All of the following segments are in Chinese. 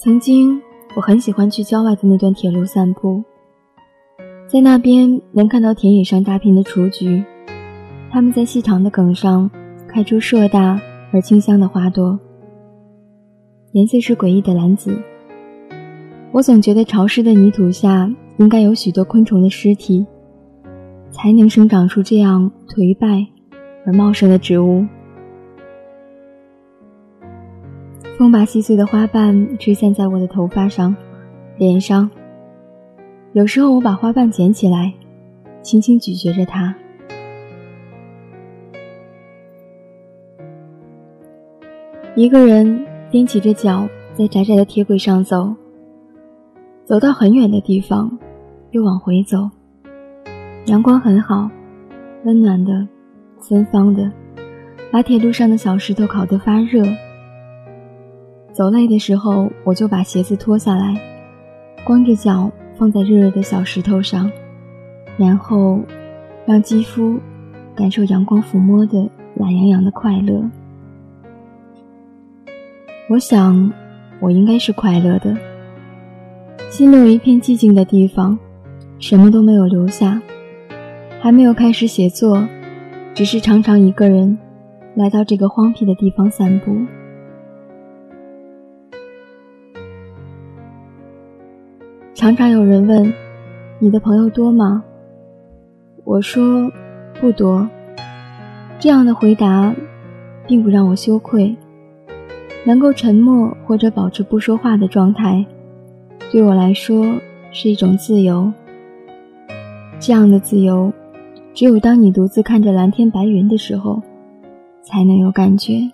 曾经，我很喜欢去郊外的那段铁路散步，在那边能看到田野上大片的雏菊，它们在细长的梗上开出硕大而清香的花朵，颜色是诡异的蓝紫。我总觉得潮湿的泥土下应该有许多昆虫的尸体，才能生长出这样颓败而茂盛的植物。风把细碎的花瓣吹散在我的头发上、脸上。有时候我把花瓣捡起来，轻轻咀嚼着它。一个人踮起着脚在窄窄的铁轨上走，走到很远的地方，又往回走。阳光很好，温暖的、芬芳的，把铁路上的小石头烤得发热。走累的时候，我就把鞋子脱下来，光着脚放在热热的小石头上，然后让肌肤感受阳光抚摸的懒洋洋的快乐。我想，我应该是快乐的。心里有一片寂静的地方，什么都没有留下，还没有开始写作，只是常常一个人来到这个荒僻的地方散步。常常有人问：“你的朋友多吗？”我说：“不多。”这样的回答，并不让我羞愧。能够沉默或者保持不说话的状态，对我来说是一种自由。这样的自由，只有当你独自看着蓝天白云的时候，才能有感觉。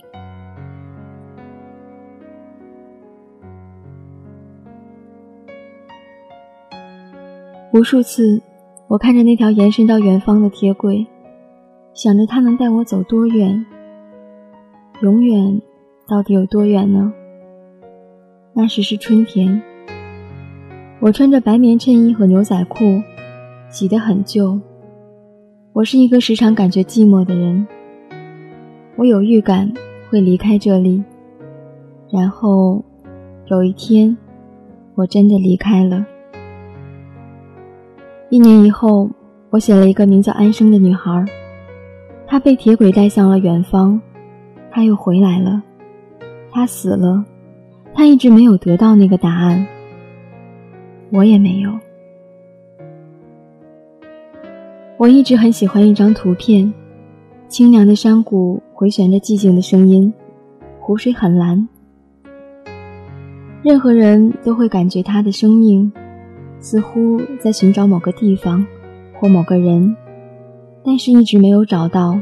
无数次，我看着那条延伸到远方的铁轨，想着它能带我走多远。永远到底有多远呢？那时是春天，我穿着白棉衬衣和牛仔裤，洗得很旧。我是一个时常感觉寂寞的人。我有预感会离开这里，然后有一天，我真的离开了。一年以后，我写了一个名叫安生的女孩，她被铁轨带向了远方，她又回来了，她死了，她一直没有得到那个答案，我也没有。我一直很喜欢一张图片，清凉的山谷回旋着寂静的声音，湖水很蓝，任何人都会感觉他的生命。似乎在寻找某个地方或某个人，但是一直没有找到。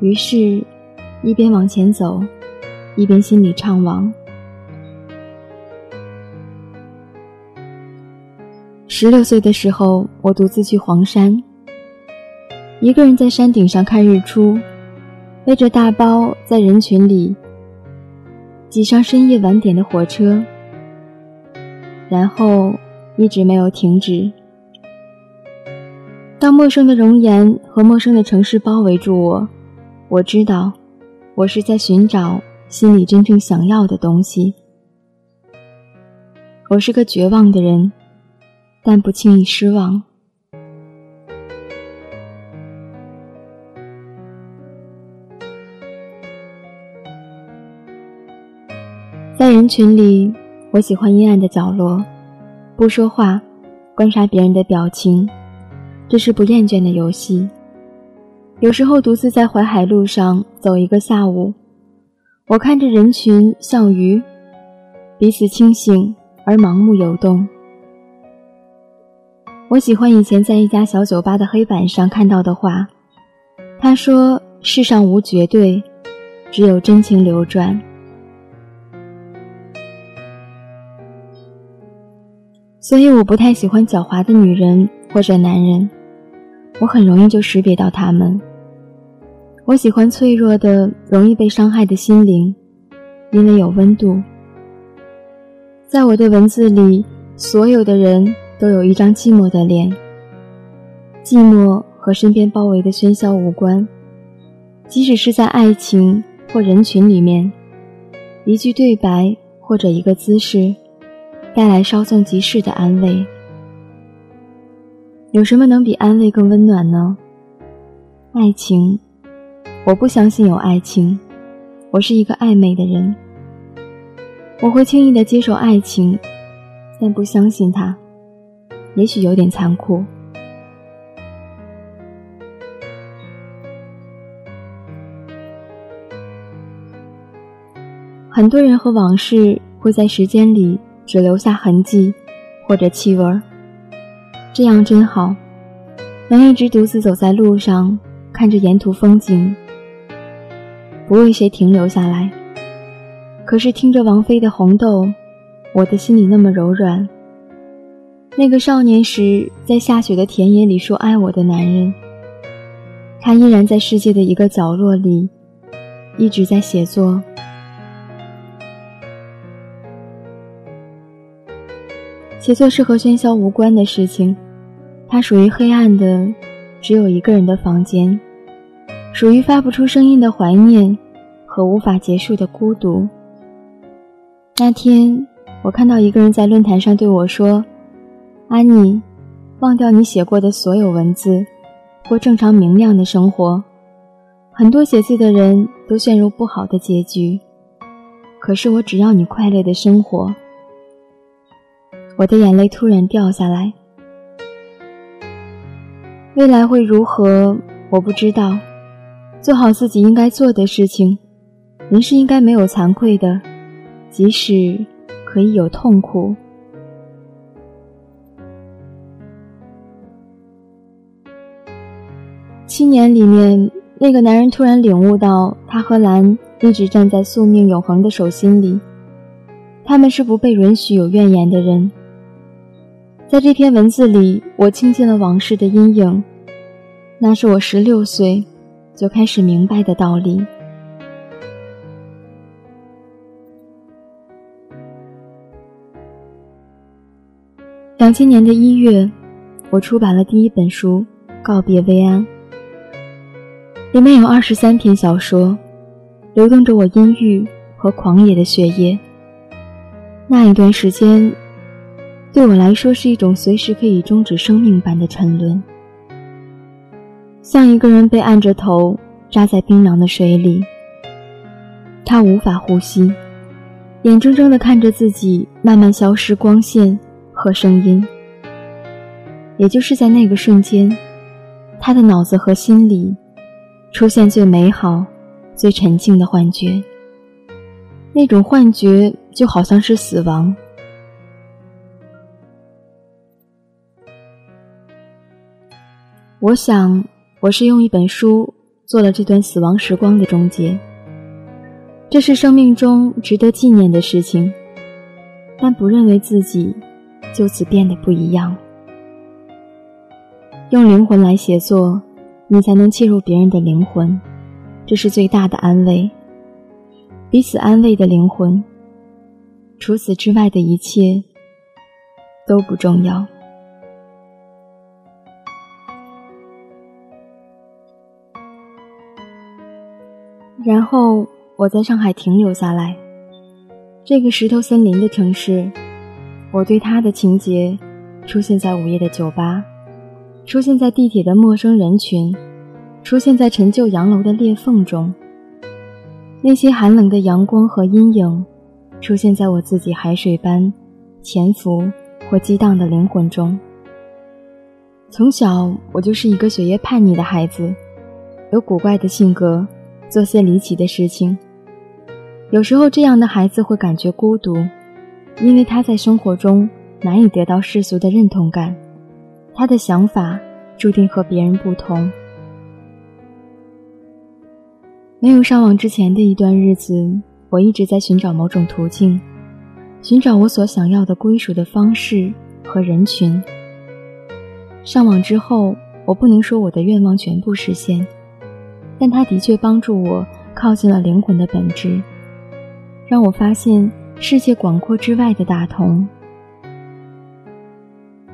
于是，一边往前走，一边心里怅惘。十六岁的时候，我独自去黄山，一个人在山顶上看日出，背着大包在人群里挤上深夜晚点的火车，然后。一直没有停止。当陌生的容颜和陌生的城市包围住我，我知道，我是在寻找心里真正想要的东西。我是个绝望的人，但不轻易失望。在人群里，我喜欢阴暗的角落。不说话，观察别人的表情，这是不厌倦的游戏。有时候独自在淮海路上走一个下午，我看着人群像鱼，彼此清醒而盲目游动。我喜欢以前在一家小酒吧的黑板上看到的话，他说：“世上无绝对，只有真情流转。”所以我不太喜欢狡猾的女人或者男人，我很容易就识别到他们。我喜欢脆弱的、容易被伤害的心灵，因为有温度。在我的文字里，所有的人都有一张寂寞的脸。寂寞和身边包围的喧嚣无关，即使是在爱情或人群里面，一句对白或者一个姿势，带来稍纵即逝的安慰。有什么能比安慰更温暖呢？爱情，我不相信有爱情。我是一个暧昧的人，我会轻易的接受爱情，但不相信它。也许有点残酷。很多人和往事会在时间里只留下痕迹，或者气味儿。这样真好，能一直独自走在路上，看着沿途风景，不为谁停留下来。可是听着王菲的《红豆》，我的心里那么柔软。那个少年时在下雪的田野里说爱我的男人，他依然在世界的一个角落里，一直在写作。写作是和喧嚣无关的事情，它属于黑暗的，只有一个人的房间，属于发不出声音的怀念和无法结束的孤独。那天，我看到一个人在论坛上对我说：“安妮，忘掉你写过的所有文字，过正常明亮的生活。很多写字的人都陷入不好的结局，可是我只要你快乐的生活。”我的眼泪突然掉下来。未来会如何？我不知道。做好自己应该做的事情。人是应该没有惭愧的，即使可以有痛苦。七年里面，那个男人突然领悟到，他和兰一直站在宿命永恒的手心里。他们是不被允许有怨言的人。在这篇文字里，我倾尽了往事的阴影，那是我十六岁就开始明白的道理。两千年的一月，我出版了第一本书《告别薇安》，里面有二十三篇小说，流动着我阴郁和狂野的血液。那一段时间。对我来说是一种随时可以终止生命般的沉沦，像一个人被按着头扎在冰凉的水里，他无法呼吸，眼睁睁地看着自己慢慢消失光线和声音。也就是在那个瞬间，他的脑子和心里出现最美好、最沉静的幻觉，那种幻觉就好像是死亡。我想，我是用一本书做了这段死亡时光的终结。这是生命中值得纪念的事情，但不认为自己就此变得不一样。用灵魂来写作，你才能切入别人的灵魂，这是最大的安慰。彼此安慰的灵魂，除此之外的一切都不重要。然后我在上海停留下来，这个石头森林的城市，我对它的情节，出现在午夜的酒吧，出现在地铁的陌生人群，出现在陈旧洋楼的裂缝中。那些寒冷的阳光和阴影，出现在我自己海水般潜伏或激荡的灵魂中。从小我就是一个血液叛逆的孩子，有古怪的性格。做些离奇的事情，有时候这样的孩子会感觉孤独，因为他在生活中难以得到世俗的认同感，他的想法注定和别人不同。没有上网之前的一段日子，我一直在寻找某种途径，寻找我所想要的归属的方式和人群。上网之后，我不能说我的愿望全部实现。但它的确帮助我靠近了灵魂的本质，让我发现世界广阔之外的大同。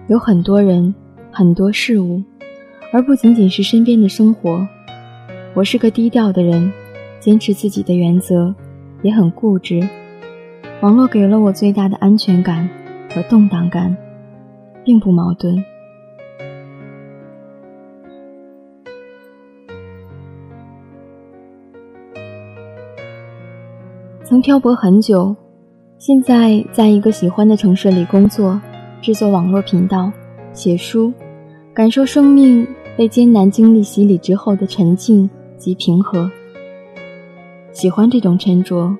有很多人，很多事物，而不仅仅是身边的生活。我是个低调的人，坚持自己的原则，也很固执。网络给了我最大的安全感和动荡感，并不矛盾。曾漂泊很久，现在在一个喜欢的城市里工作，制作网络频道，写书，感受生命被艰难经历洗礼之后的沉静及平和。喜欢这种沉着。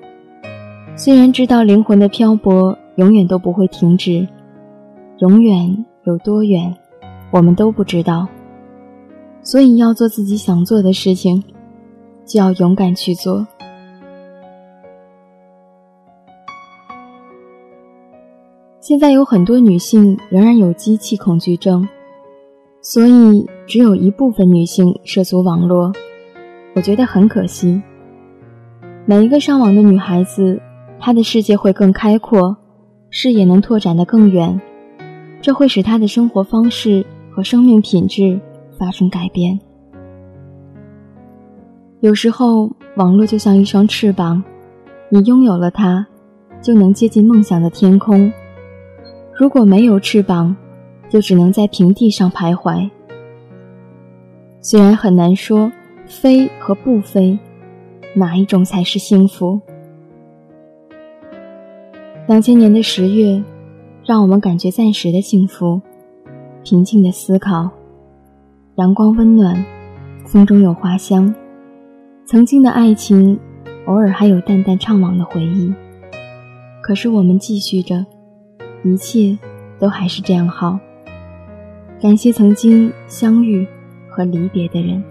虽然知道灵魂的漂泊永远都不会停止，永远有多远，我们都不知道。所以要做自己想做的事情，就要勇敢去做。现在有很多女性仍然有机器恐惧症，所以只有一部分女性涉足网络，我觉得很可惜。每一个上网的女孩子。她的世界会更开阔，视野能拓展得更远，这会使她的生活方式和生命品质发生改变。有时候，网络就像一双翅膀，你拥有了它，就能接近梦想的天空；如果没有翅膀，就只能在平地上徘徊。虽然很难说飞和不飞，哪一种才是幸福。两千年的十月，让我们感觉暂时的幸福，平静的思考，阳光温暖，风中有花香，曾经的爱情，偶尔还有淡淡怅惘的回忆。可是我们继续着，一切都还是这样好。感谢曾经相遇和离别的人。